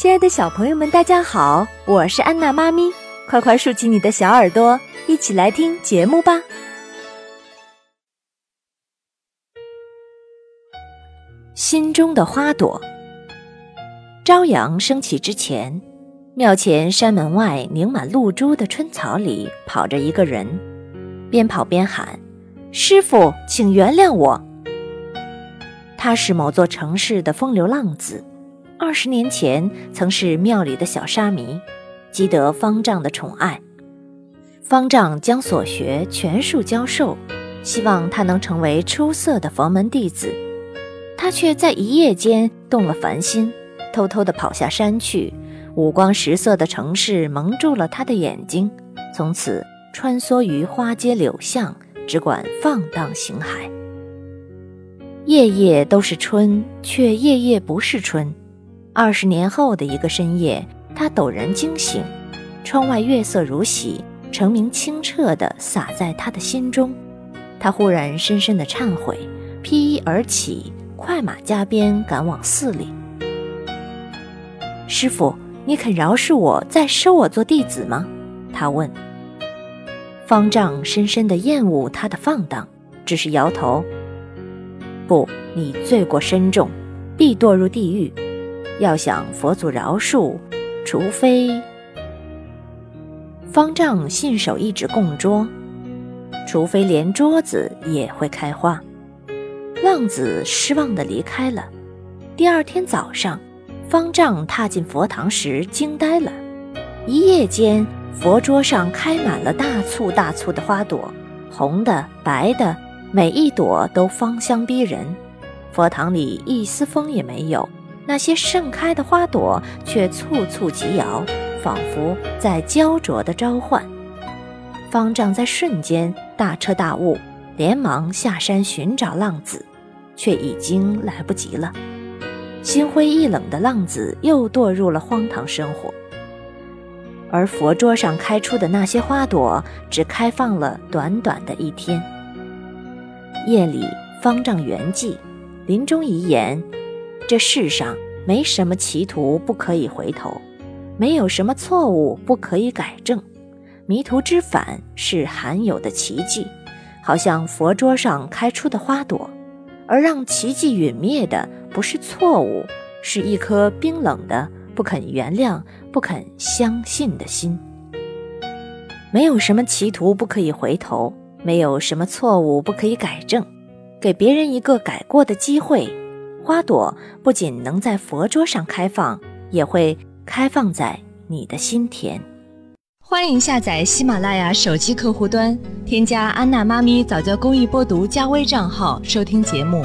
亲爱的小朋友们，大家好，我是安娜妈咪，快快竖起你的小耳朵，一起来听节目吧。心中的花朵。朝阳升起之前，庙前山门外凝满露珠的春草里，跑着一个人，边跑边喊：“师傅，请原谅我。”他是某座城市的风流浪子。二十年前，曾是庙里的小沙弥，积得方丈的宠爱。方丈将所学全数教授，希望他能成为出色的佛门弟子。他却在一夜间动了凡心，偷偷地跑下山去。五光十色的城市蒙住了他的眼睛，从此穿梭于花街柳巷，只管放荡形骸。夜夜都是春，却夜夜不是春。二十年后的一个深夜，他陡然惊醒，窗外月色如洗，澄明清澈地洒在他的心中。他忽然深深的忏悔，披衣而起，快马加鞭赶往寺里。师傅，你肯饶恕我，再收我做弟子吗？他问。方丈深深的厌恶他的放荡，只是摇头。不，你罪过深重，必堕入地狱。要想佛祖饶恕，除非方丈信手一指供桌，除非连桌子也会开花。浪子失望地离开了。第二天早上，方丈踏进佛堂时惊呆了。一夜间，佛桌上开满了大簇大簇的花朵，红的、白的，每一朵都芳香逼人。佛堂里一丝风也没有。那些盛开的花朵却簇簇急摇，仿佛在焦灼地召唤。方丈在瞬间大彻大悟，连忙下山寻找浪子，却已经来不及了。心灰意冷的浪子又堕入了荒唐生活。而佛桌上开出的那些花朵，只开放了短短的一天。夜里，方丈圆寂，临终遗言。这世上没什么歧途不可以回头，没有什么错误不可以改正。迷途知返是罕有的奇迹，好像佛桌上开出的花朵。而让奇迹陨灭的不是错误，是一颗冰冷的、不肯原谅、不肯相信的心。没有什么歧途不可以回头，没有什么错误不可以改正。给别人一个改过的机会。花朵不仅能在佛桌上开放，也会开放在你的心田。欢迎下载喜马拉雅手机客户端，添加安娜妈咪早教公益播读加微账号收听节目。